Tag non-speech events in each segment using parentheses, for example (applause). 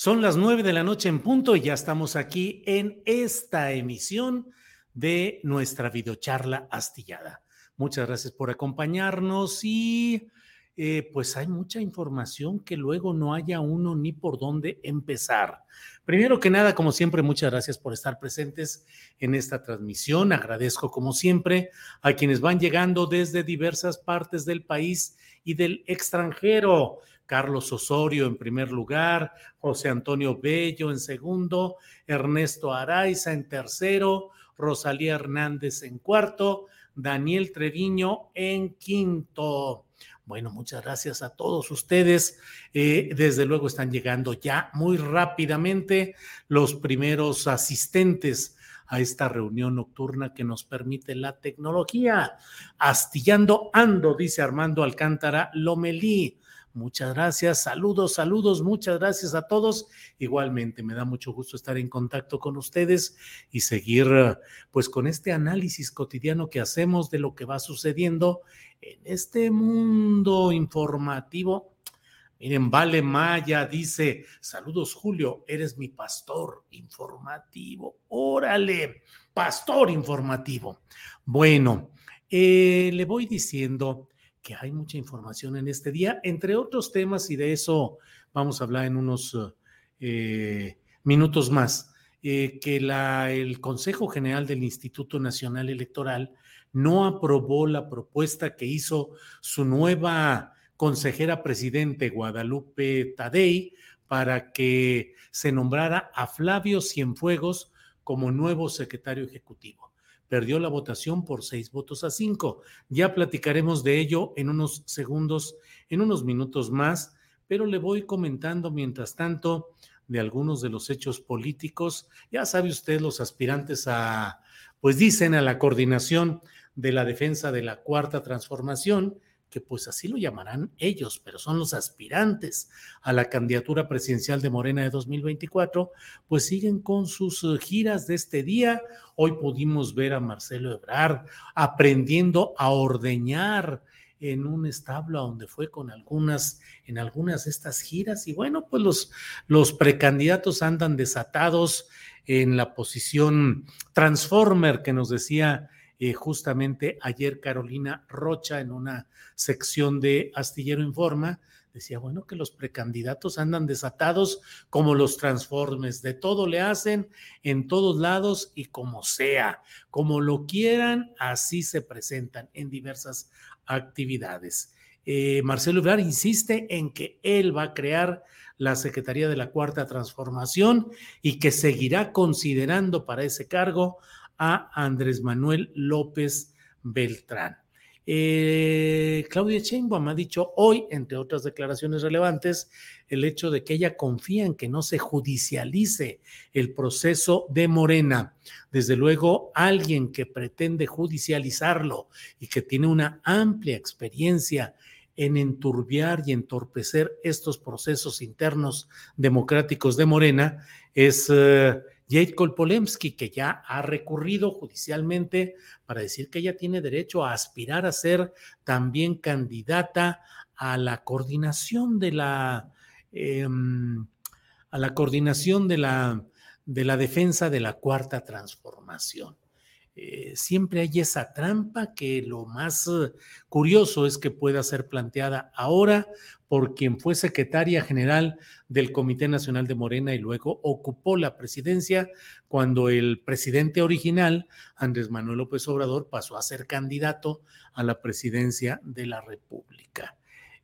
Son las nueve de la noche en punto y ya estamos aquí en esta emisión de nuestra videocharla astillada. Muchas gracias por acompañarnos y eh, pues hay mucha información que luego no haya uno ni por dónde empezar. Primero que nada, como siempre, muchas gracias por estar presentes en esta transmisión. Agradezco, como siempre, a quienes van llegando desde diversas partes del país y del extranjero. Carlos Osorio en primer lugar, José Antonio Bello en segundo, Ernesto Araiza en tercero, Rosalía Hernández en cuarto, Daniel Treviño en quinto. Bueno, muchas gracias a todos ustedes. Eh, desde luego están llegando ya muy rápidamente los primeros asistentes a esta reunión nocturna que nos permite la tecnología. Astillando ando, dice Armando Alcántara Lomelí. Muchas gracias, saludos, saludos, muchas gracias a todos. Igualmente, me da mucho gusto estar en contacto con ustedes y seguir pues con este análisis cotidiano que hacemos de lo que va sucediendo en este mundo informativo. Miren, Vale Maya dice, saludos Julio, eres mi pastor informativo. Órale, pastor informativo. Bueno, eh, le voy diciendo que hay mucha información en este día, entre otros temas, y de eso vamos a hablar en unos eh, minutos más, eh, que el Consejo General del Instituto Nacional Electoral no aprobó la propuesta que hizo su nueva consejera presidente, Guadalupe Tadei, para que se nombrara a Flavio Cienfuegos como nuevo secretario ejecutivo perdió la votación por seis votos a cinco. Ya platicaremos de ello en unos segundos, en unos minutos más, pero le voy comentando mientras tanto de algunos de los hechos políticos. Ya sabe usted, los aspirantes a, pues dicen a la coordinación de la defensa de la cuarta transformación, que pues así lo llamarán ellos, pero son los aspirantes a la candidatura presidencial de Morena de 2024, pues siguen con sus eh, giras de este día. Hoy pudimos ver a Marcelo Ebrard aprendiendo a ordeñar en un establo donde fue con algunas, en algunas de estas giras. Y bueno, pues los, los precandidatos andan desatados en la posición transformer que nos decía eh, justamente ayer Carolina Rocha en una sección de Astillero Informa, decía, bueno, que los precandidatos andan desatados como los transformes, de todo le hacen en todos lados y como sea, como lo quieran, así se presentan en diversas actividades. Eh, Marcelo Ebrard insiste en que él va a crear la Secretaría de la Cuarta Transformación y que seguirá considerando para ese cargo a Andrés Manuel López Beltrán. Eh, Claudia Sheinbaum ha dicho hoy, entre otras declaraciones relevantes, el hecho de que ella confía en que no se judicialice el proceso de Morena. Desde luego, alguien que pretende judicializarlo y que tiene una amplia experiencia en enturbiar y entorpecer estos procesos internos democráticos de Morena es eh, Jade Kolpolemsky, que ya ha recurrido judicialmente para decir que ella tiene derecho a aspirar a ser también candidata a la coordinación de la, em, a la coordinación de la, de la defensa de la cuarta transformación. Eh, siempre hay esa trampa que lo más eh, curioso es que pueda ser planteada ahora por quien fue secretaria general del Comité Nacional de Morena y luego ocupó la presidencia cuando el presidente original, Andrés Manuel López Obrador, pasó a ser candidato a la presidencia de la República.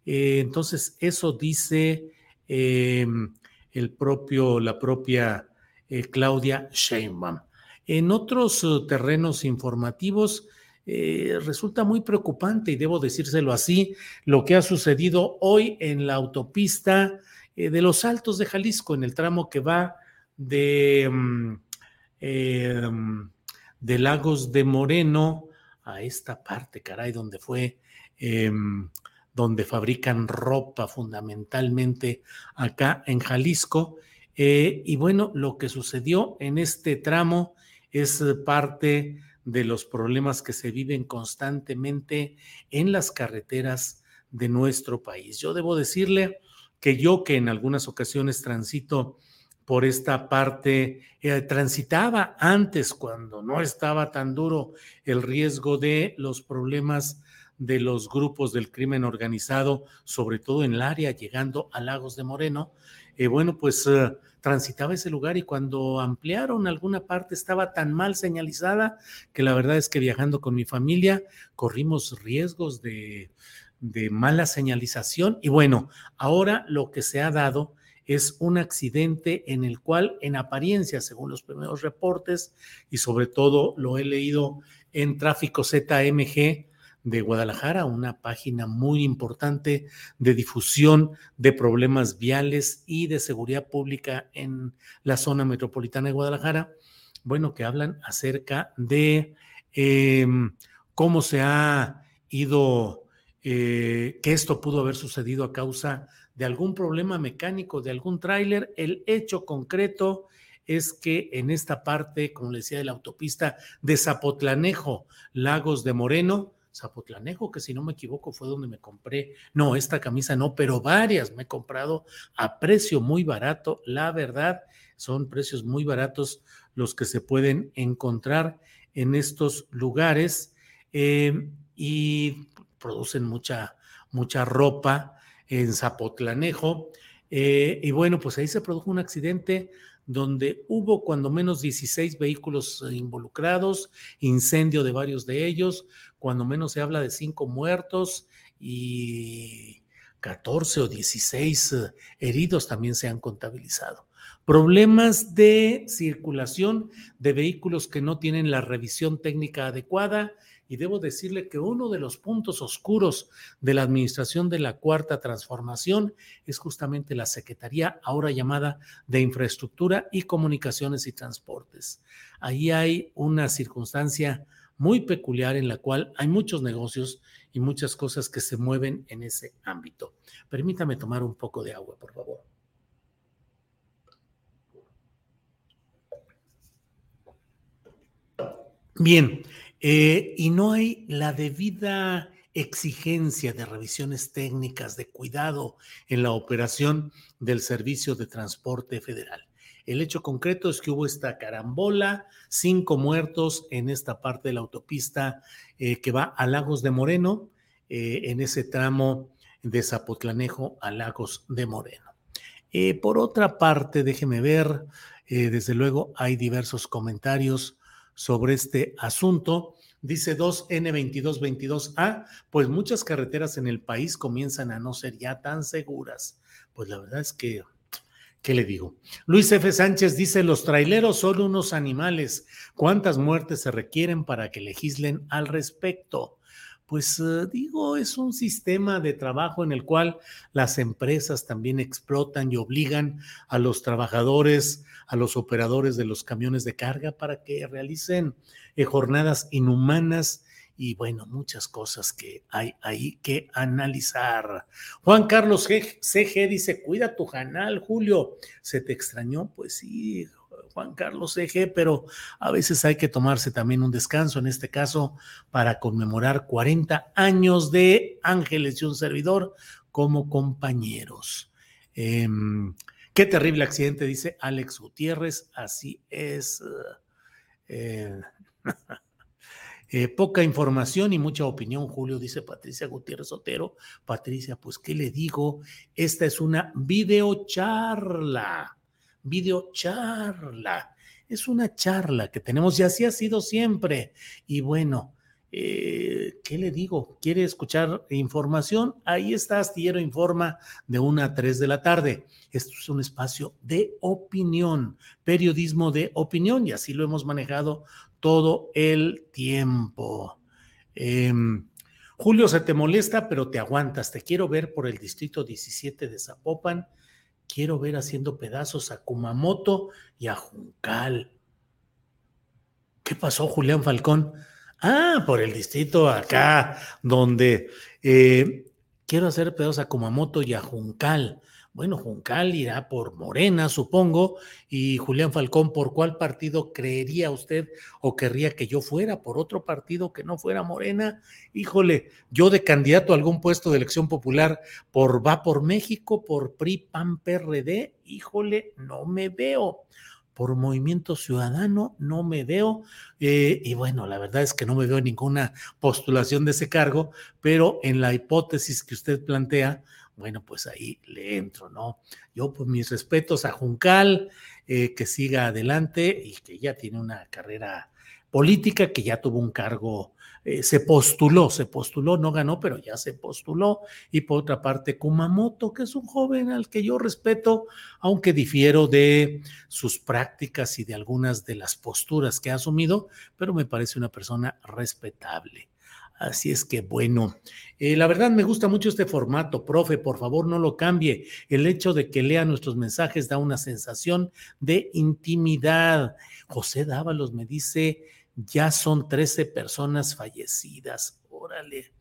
Eh, entonces, eso dice el propio, la propia Claudia Sheinbaum. En otros eh, terrenos informativos, eh, resulta muy preocupante, y debo decírselo así, lo que ha sucedido hoy en la autopista eh, de los Altos de Jalisco, en el tramo que va de, mm, em, de Lagos de Moreno a esta parte, caray, donde fue, em, donde fabrican ropa fundamentalmente acá en Jalisco. y bueno, lo que sucedió en este tramo es eh, parte de los problemas que se viven constantemente en las carreteras de nuestro país. Yo debo decirle que yo que en algunas ocasiones transito por esta parte, eh, transitaba antes cuando no estaba tan duro el riesgo de los problemas de los grupos del crimen organizado, sobre todo en el área llegando a Lagos de Moreno, eh, bueno, pues transitaba ese lugar y cuando ampliaron alguna parte estaba tan mal señalizada que la verdad es que viajando con mi familia corrimos riesgos de, mala señalización. Y bueno, ahora lo que se ha dado es un accidente en el cual en apariencia, según los primeros reportes y sobre todo lo he leído en tráfico ZMG, de Guadalajara, una página muy importante de difusión de problemas viales y de seguridad pública en la zona metropolitana de Guadalajara. Bueno, que hablan acerca de em, cómo se ha ido, eh, que esto pudo haber sucedido a causa de algún problema mecánico de algún tráiler. El hecho concreto es que en esta parte, como le decía, de la autopista de Zapotlanejo, Lagos de Moreno, Zapotlanejo, que si no me equivoco fue donde me compré, no, esta camisa no, pero varias me he comprado a precio muy barato, la verdad, son precios muy baratos los que se pueden encontrar en estos lugares eh, y producen mucha, mucha ropa en Zapotlanejo. Eh, y bueno, pues ahí se produjo un accidente donde hubo cuando menos 16 vehículos involucrados, incendio de varios de ellos, cuando menos se habla de cinco muertos y 14 o 16 eh, heridos también se han contabilizado. Problemas de circulación de vehículos que no tienen la revisión técnica adecuada y debo decirle que uno de los puntos oscuros de la administración de la cuarta transformación es justamente la Secretaría, ahora llamada de Infraestructura y Comunicaciones y Transportes. Ahí hay una circunstancia muy peculiar en la cual hay muchos negocios y muchas cosas que se mueven en ese ámbito. Permítame tomar un poco de agua, por favor. Bien, eh, y no hay la debida exigencia de revisiones técnicas, de cuidado en la operación del Servicio de Transporte Federal. El hecho concreto es que hubo esta carambola, cinco muertos en esta parte de la autopista eh, que va a Lagos de Moreno, eh, en ese tramo de Zapotlanejo a Lagos de Moreno. Por otra parte, déjeme ver, desde luego hay diversos comentarios sobre este asunto. Dice 2N2222A, pues muchas carreteras en el país comienzan a no ser ya tan seguras. Pues la verdad es que ¿Qué le digo? Luis F. Sánchez dice, los traileros son unos animales. ¿Cuántas muertes se requieren para que legislen al respecto? Pues eh, digo, es un sistema de trabajo en el cual las empresas también explotan y obligan a los trabajadores, a los operadores de los camiones de carga para que realicen eh, jornadas inhumanas y bueno, muchas cosas que hay ahí que analizar. Juan Carlos CG dice, cuida tu canal, Julio. ¿Se te extrañó? Pues sí, Juan Carlos Eje, pero a veces hay que tomarse también un descanso, en este caso, para conmemorar 40 años de Ángeles y un servidor como compañeros. Em, qué terrible accidente, dice Alex Gutiérrez, así es. Eh, (laughs) Eh, poca información y mucha opinión, Julio, dice Patricia Gutiérrez Otero. Patricia, pues, ¿qué le digo? Esta es una videocharla, videocharla. Es una charla que tenemos y así ha sido siempre. Y bueno, eh, ¿qué le digo? ¿Quiere escuchar información? Ahí está Astillero Informa de una a 3 de la tarde. Esto es un espacio de opinión, periodismo de opinión y así lo hemos manejado todo el tiempo. Em, Julio, se te molesta, pero te aguantas. Te quiero ver por el distrito 17 de Zapopan. Quiero ver haciendo pedazos a Kumamoto y a Juncal. ¿Qué pasó, Julián Falcón? Ah, por el distrito acá, donde eh, quiero hacer pedazos a Kumamoto y a Juncal. Bueno, Juncal irá por Morena, supongo, y Julián Falcón, ¿por cuál partido creería usted o querría que yo fuera? ¿Por otro partido que no fuera Morena? Híjole, yo de candidato a algún puesto de elección popular por Va por México, por PRI, PAN, PRD, híjole, no me veo por Movimiento Ciudadano, no me veo, eh, y bueno, la verdad es que no me veo ninguna postulación de ese cargo, pero en la hipótesis que usted plantea, bueno, pues ahí le entro, ¿no? Yo, pues mis respetos a Juncal, eh, que siga adelante y que ya tiene una carrera política, que ya tuvo un cargo, eh, se postuló, se postuló, no ganó, pero ya se postuló. Y por otra parte, Kumamoto, que es un joven al que yo respeto, aunque difiero de sus prácticas y de algunas de las posturas que ha asumido, pero me parece una persona respetable. Así es que bueno, eh, la verdad me gusta mucho este formato, profe, por favor no lo cambie. El hecho de que lea nuestros mensajes da una sensación de intimidad. José Dávalos me dice, ya son 13 personas fallecidas. Órale,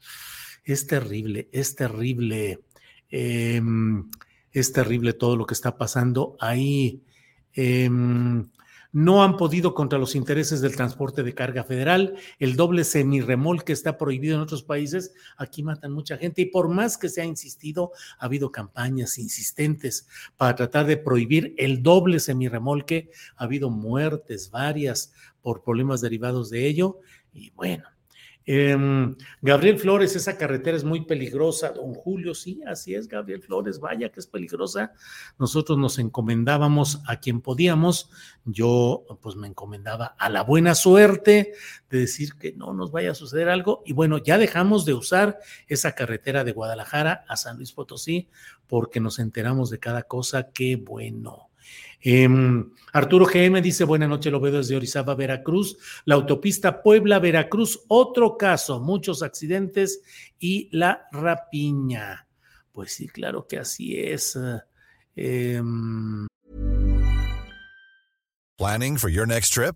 es terrible, es terrible. Em, es terrible todo lo que está pasando ahí. Em, no han podido contra los intereses del transporte de carga federal. El doble semirremolque está prohibido en otros países. Aquí matan mucha gente y por más que se ha insistido, ha habido campañas insistentes para tratar de prohibir el doble semirremolque. Ha habido muertes varias por problemas derivados de ello. Y bueno, Em, Gabriel Flores, esa carretera es muy peligrosa. Don Julio, sí, así es, Gabriel Flores, vaya que es peligrosa. Nosotros nos encomendábamos a quien podíamos. Yo, pues, me encomendaba a la buena suerte de decir que no nos vaya a suceder algo. Y bueno, ya dejamos de usar esa carretera de Guadalajara a San Luis Potosí porque nos enteramos de cada cosa. Qué bueno. Em, Arturo GM dice, buena noche, lo veo desde Orizaba, Veracruz. La autopista Puebla-Veracruz, otro caso, muchos accidentes y la rapiña. Pues sí, claro que así es. Um... Planning for your next trip?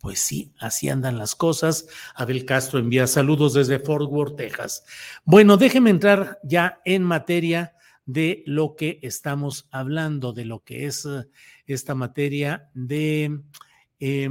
Pues sí, así andan las cosas. Abel Castro envía saludos desde Fort Worth, Texas. Bueno, déjeme entrar ya en materia de lo que estamos hablando, de lo que es uh, esta materia de eh,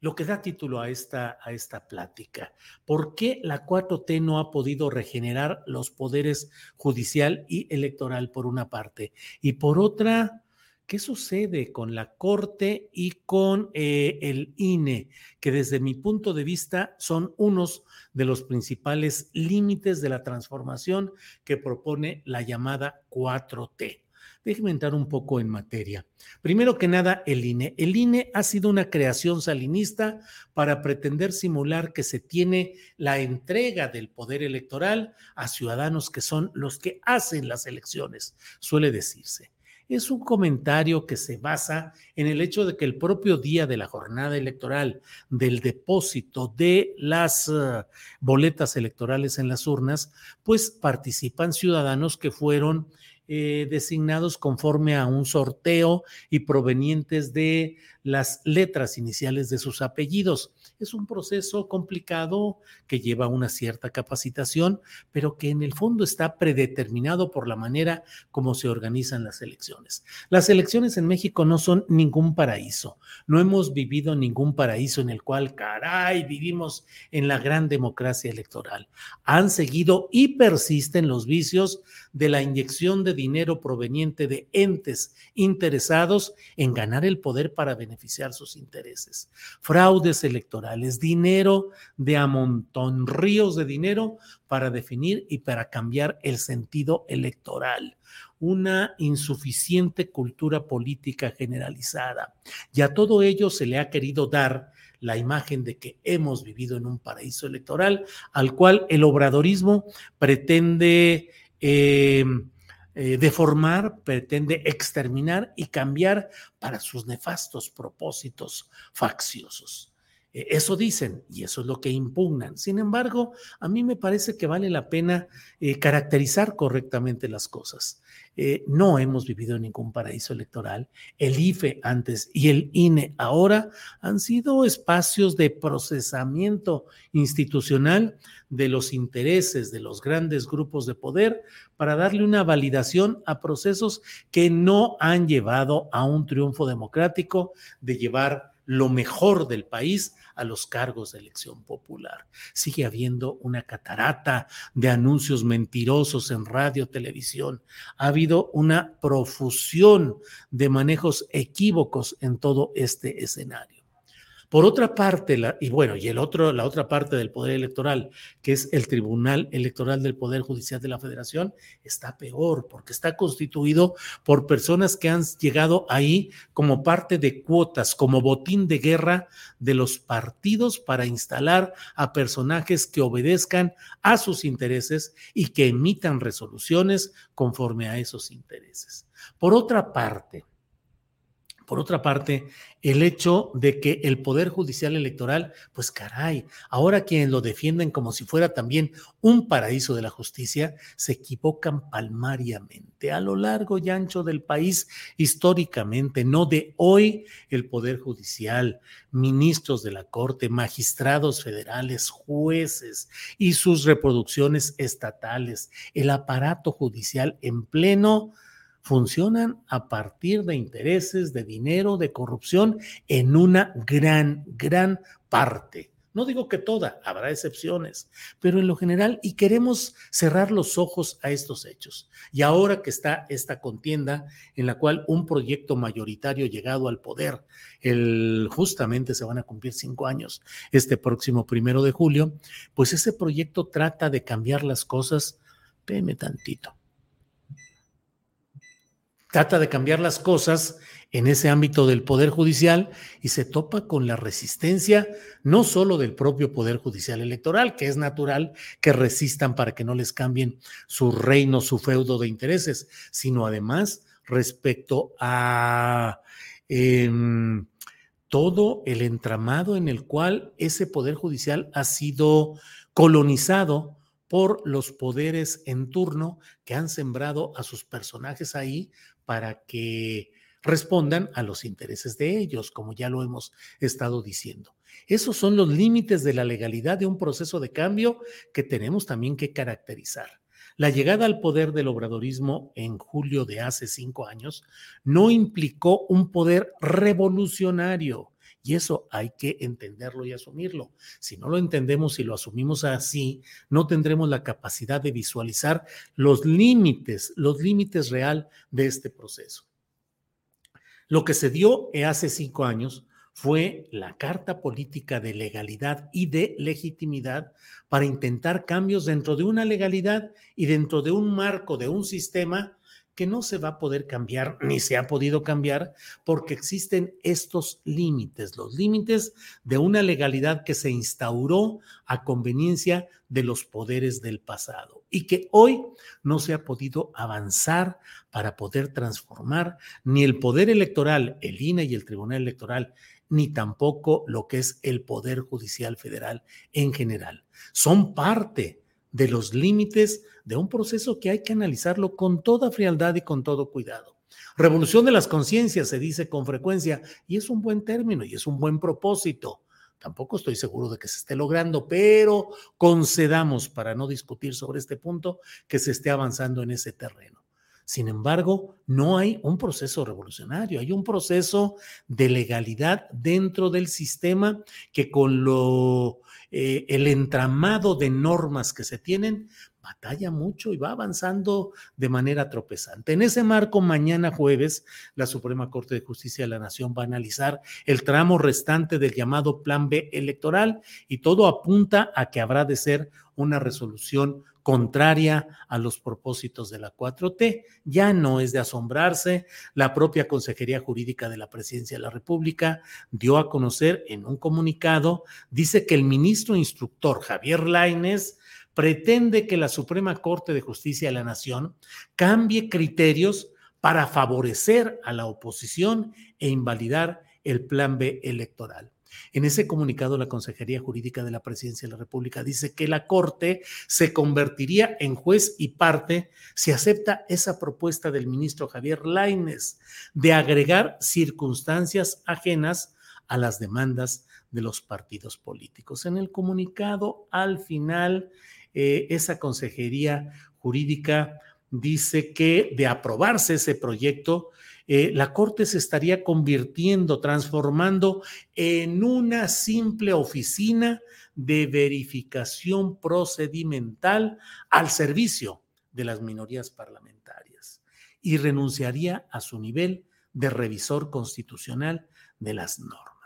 lo que da título a esta, a esta plática. ¿Por qué la 4T no ha podido regenerar los poderes judicial y electoral por una parte? Y por otra, ¿Qué sucede con la Corte y con eh, el INE? Que desde mi punto de vista son unos de los principales límites de la transformación que propone la llamada 4T. Déjenme entrar un poco en materia. Primero que nada, el INE. El INE ha sido una creación salinista para pretender simular que se tiene la entrega del poder electoral a ciudadanos que son los que hacen las elecciones, suele decirse es un comentario que se basa en el hecho de que el propio día de la jornada electoral, del depósito de las uh, boletas electorales en las urnas, pues participan ciudadanos que fueron eh, designados conforme a un sorteo y provenientes de las letras iniciales de sus apellidos. Es un proceso complicado que lleva una cierta capacitación, pero que en el fondo está predeterminado por la manera como se organizan las elecciones. Las elecciones en México no son ningún paraíso. No hemos vivido ningún paraíso en el cual, caray, vivimos en la gran democracia electoral. Han seguido y persisten los vicios de la inyección de dinero proveniente de entes interesados en ganar el poder para beneficiar sus intereses. Fraudes electorales, dinero de a montón, ríos de dinero para definir y para cambiar el sentido electoral una insuficiente cultura política generalizada. Y a todo ello se le ha querido dar la imagen de que hemos vivido en un paraíso electoral al cual el obradorismo pretende eh, eh, deformar, pretende exterminar y cambiar para sus nefastos propósitos facciosos. Eh, eso dicen y eso es lo que impugnan. Sin embargo, a mí me parece que vale la pena eh, caracterizar correctamente las cosas. Eh, no hemos vivido ningún paraíso electoral. El IFE antes y el INE ahora han sido espacios de procesamiento institucional de los intereses de los grandes grupos de poder para darle una validación a procesos que no han llevado a un triunfo democrático de llevar lo mejor del país a los cargos de elección popular. Sigue habiendo una catarata de anuncios mentirosos en radio, televisión. Ha habido una profusión de manejos equívocos en todo este escenario. Por otra parte, y bueno, y el otro, la otra parte del poder electoral, que es el Tribunal Electoral del Poder Judicial de la Federación, está peor porque está constituido por personas que han llegado ahí como parte de cuotas, como botín de guerra de los partidos para instalar a personajes que obedezcan a sus intereses y que emitan resoluciones conforme a esos intereses. Por otra parte, por otra parte, el hecho de que el Poder Judicial Electoral, pues caray, ahora quienes lo defienden como si fuera también un paraíso de la justicia, se equivocan palmariamente a lo largo y ancho del país históricamente, no de hoy, el Poder Judicial, ministros de la Corte, magistrados federales, jueces y sus reproducciones estatales, el aparato judicial en pleno funcionan a partir de intereses, de dinero, de corrupción en una gran, gran parte. No digo que toda, habrá excepciones, pero en lo general, y queremos cerrar los ojos a estos hechos. Y ahora que está esta contienda en la cual un proyecto mayoritario llegado al poder, el, justamente se van a cumplir cinco años este próximo primero de julio, pues ese proyecto trata de cambiar las cosas, peme tantito, trata de cambiar las cosas en ese ámbito del Poder Judicial y se topa con la resistencia no solo del propio Poder Judicial Electoral, que es natural que resistan para que no les cambien su reino, su feudo de intereses, sino además respecto a em, todo el entramado en el cual ese Poder Judicial ha sido colonizado por los poderes en turno que han sembrado a sus personajes ahí para que respondan a los intereses de ellos, como ya lo hemos estado diciendo. Esos son los límites de la legalidad de un proceso de cambio que tenemos también que caracterizar. La llegada al poder del obradorismo en julio de hace cinco años no implicó un poder revolucionario, y eso hay que entenderlo y asumirlo. Si no lo entendemos y lo asumimos así, no tendremos la capacidad de visualizar los límites, los límites real de este proceso. Lo que se dio hace cinco años fue la carta política de legalidad y de legitimidad para intentar cambios dentro de una legalidad y dentro de un marco, de un sistema que no se va a poder cambiar ni se ha podido cambiar porque existen estos límites, los límites de una legalidad que se instauró a conveniencia de los poderes del pasado y que hoy no se ha podido avanzar para poder transformar ni el poder electoral, el INE y el Tribunal Electoral, ni tampoco lo que es el Poder Judicial Federal en general. Son parte de los límites de un proceso que hay que analizarlo con toda frialdad y con todo cuidado. Revolución de las conciencias se dice con frecuencia y es un buen término y es un buen propósito. Tampoco estoy seguro de que se esté logrando, pero concedamos para no discutir sobre este punto que se esté avanzando en ese terreno. Sin embargo, no hay un proceso revolucionario, hay un proceso de legalidad dentro del sistema que con lo eh, el entramado de normas que se tienen, batalla mucho y va avanzando de manera tropezante. En ese marco, mañana jueves, la Suprema Corte de Justicia de la Nación va a analizar el tramo restante del llamado Plan B electoral y todo apunta a que habrá de ser una resolución contraria a los propósitos de la 4T. Ya no es de asombrarse, la propia Consejería Jurídica de la Presidencia de la República dio a conocer en un comunicado, dice que el ministro instructor Javier Laines pretende que la Suprema Corte de Justicia de la Nación cambie criterios para favorecer a la oposición e invalidar el plan B electoral. En ese comunicado, la Consejería Jurídica de la Presidencia de la República dice que la Corte se convertiría en juez y parte si acepta esa propuesta del ministro Javier Laines de agregar circunstancias ajenas a las demandas de los partidos políticos. En el comunicado, al final, eh, esa consejería jurídica dice que de aprobarse ese proyecto, eh, la Corte se estaría convirtiendo, transformando en una simple oficina de verificación procedimental al servicio de las minorías parlamentarias y renunciaría a su nivel de revisor constitucional de las normas.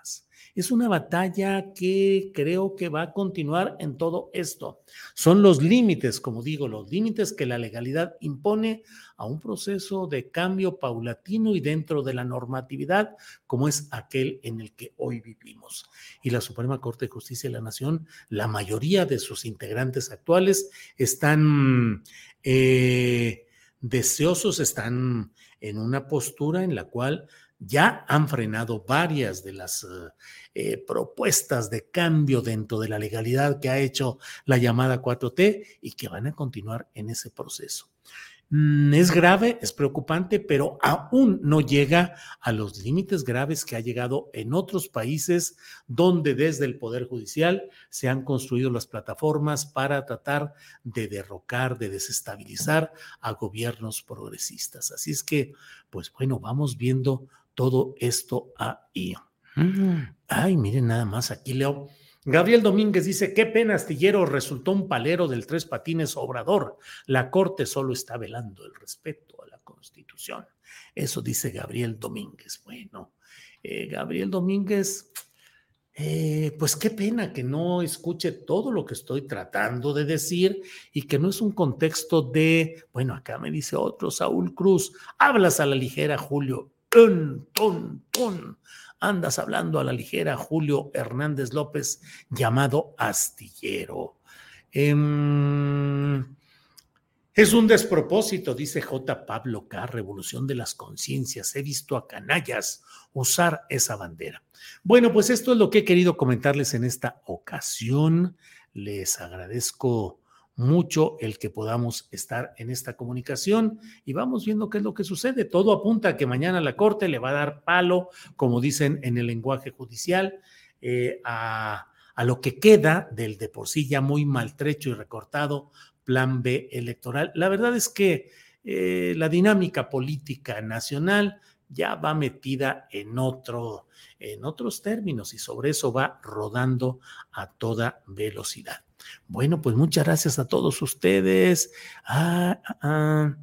Es una batalla que creo que va a continuar en todo esto. Son los límites, como digo, los límites que la legalidad impone a un proceso de cambio paulatino y dentro de la normatividad como es aquel en el que hoy vivimos. Y la Suprema Corte de Justicia de la Nación, la mayoría de sus integrantes actuales están eh, deseosos, están en una postura en la cual ya han frenado varias de las eh, eh, propuestas de cambio dentro de la legalidad que ha hecho la llamada 4T y que van a continuar en ese proceso. Mm, es grave, es preocupante, pero aún no llega a los límites graves que ha llegado en otros países donde desde el Poder Judicial se han construido las plataformas para tratar de derrocar, de desestabilizar a gobiernos progresistas. Así es que, pues bueno, vamos viendo todo esto ahí. Ay, miren nada más, aquí leo. Gabriel Domínguez dice, qué pena, astillero, resultó un palero del tres patines obrador. La Corte solo está velando el respeto a la Constitución. Eso dice Gabriel Domínguez. Bueno, eh, Gabriel Domínguez, eh, pues qué pena que no escuche todo lo que estoy tratando de decir y que no es un contexto de, bueno, acá me dice otro, Saúl Cruz, hablas a la ligera, Julio. Tun, tun, tun andas hablando a la ligera Julio Hernández López, llamado astillero. Em, es un despropósito, dice J. Pablo K., Revolución de las Conciencias. He visto a canallas usar esa bandera. Bueno, pues esto es lo que he querido comentarles en esta ocasión. Les agradezco mucho el que podamos estar en esta comunicación y vamos viendo qué es lo que sucede. Todo apunta a que mañana la Corte le va a dar palo, como dicen en el lenguaje judicial, eh, a, lo que queda del de por sí ya muy maltrecho y recortado plan B electoral. La verdad es que eh, la dinámica política nacional ya va metida en otro, en otros términos y sobre eso va rodando a toda velocidad. Bueno, pues muchas gracias a todos ustedes. Ah, ah, ah.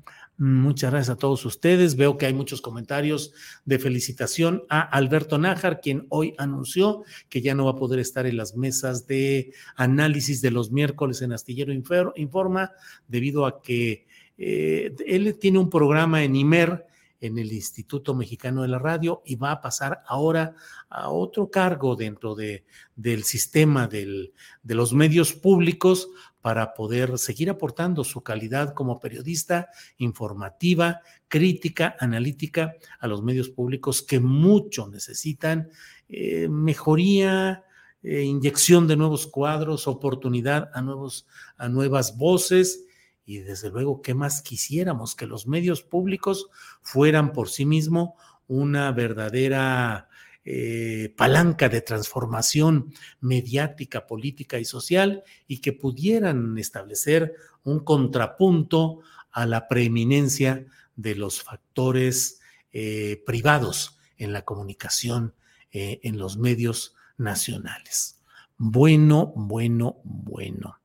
Muchas gracias a todos ustedes. Veo que hay muchos comentarios de felicitación a Alberto Nájar, quien hoy anunció que ya no va a poder estar en las mesas de análisis de los miércoles en Astillero Informa, debido a que eh, él tiene un programa en IMER en el Instituto Mexicano de la Radio y va a pasar ahora a otro cargo dentro de, del sistema del, de los medios públicos para poder seguir aportando su calidad como periodista informativa, crítica, analítica a los medios públicos que mucho necesitan eh, mejoría, eh, inyección de nuevos cuadros, oportunidad a, nuevos, a nuevas voces y desde luego, ¿qué más quisiéramos? Que los medios públicos fueran por sí mismos una verdadera eh, palanca de transformación mediática, política y social y que pudieran establecer un contrapunto a la preeminencia de los factores eh, privados en la comunicación eh, en los medios nacionales. Bueno, bueno, bueno.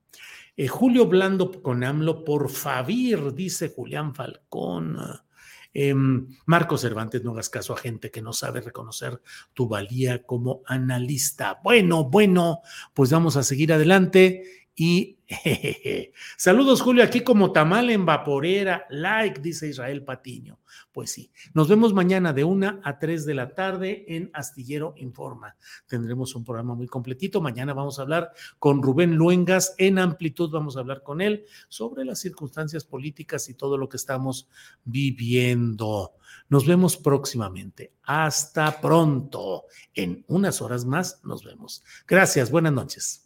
Eh, Julio Blando con AMLO por Favir, dice Julián Falcón. Em, Marco Cervantes, no hagas caso a gente que no sabe reconocer tu valía como analista. Bueno, bueno, pues vamos a seguir adelante y (laughs) saludos, Julio, aquí como tamal en vaporera, like, dice Israel Patiño. Pues sí, nos vemos mañana de una a tres de la tarde en Astillero Informa. Tendremos un programa muy completito. Mañana vamos a hablar con Rubén Luengas en amplitud, vamos a hablar con él sobre las circunstancias políticas y todo lo que estamos viviendo. Nos vemos próximamente. Hasta pronto. En unas horas más nos vemos. Gracias, buenas noches.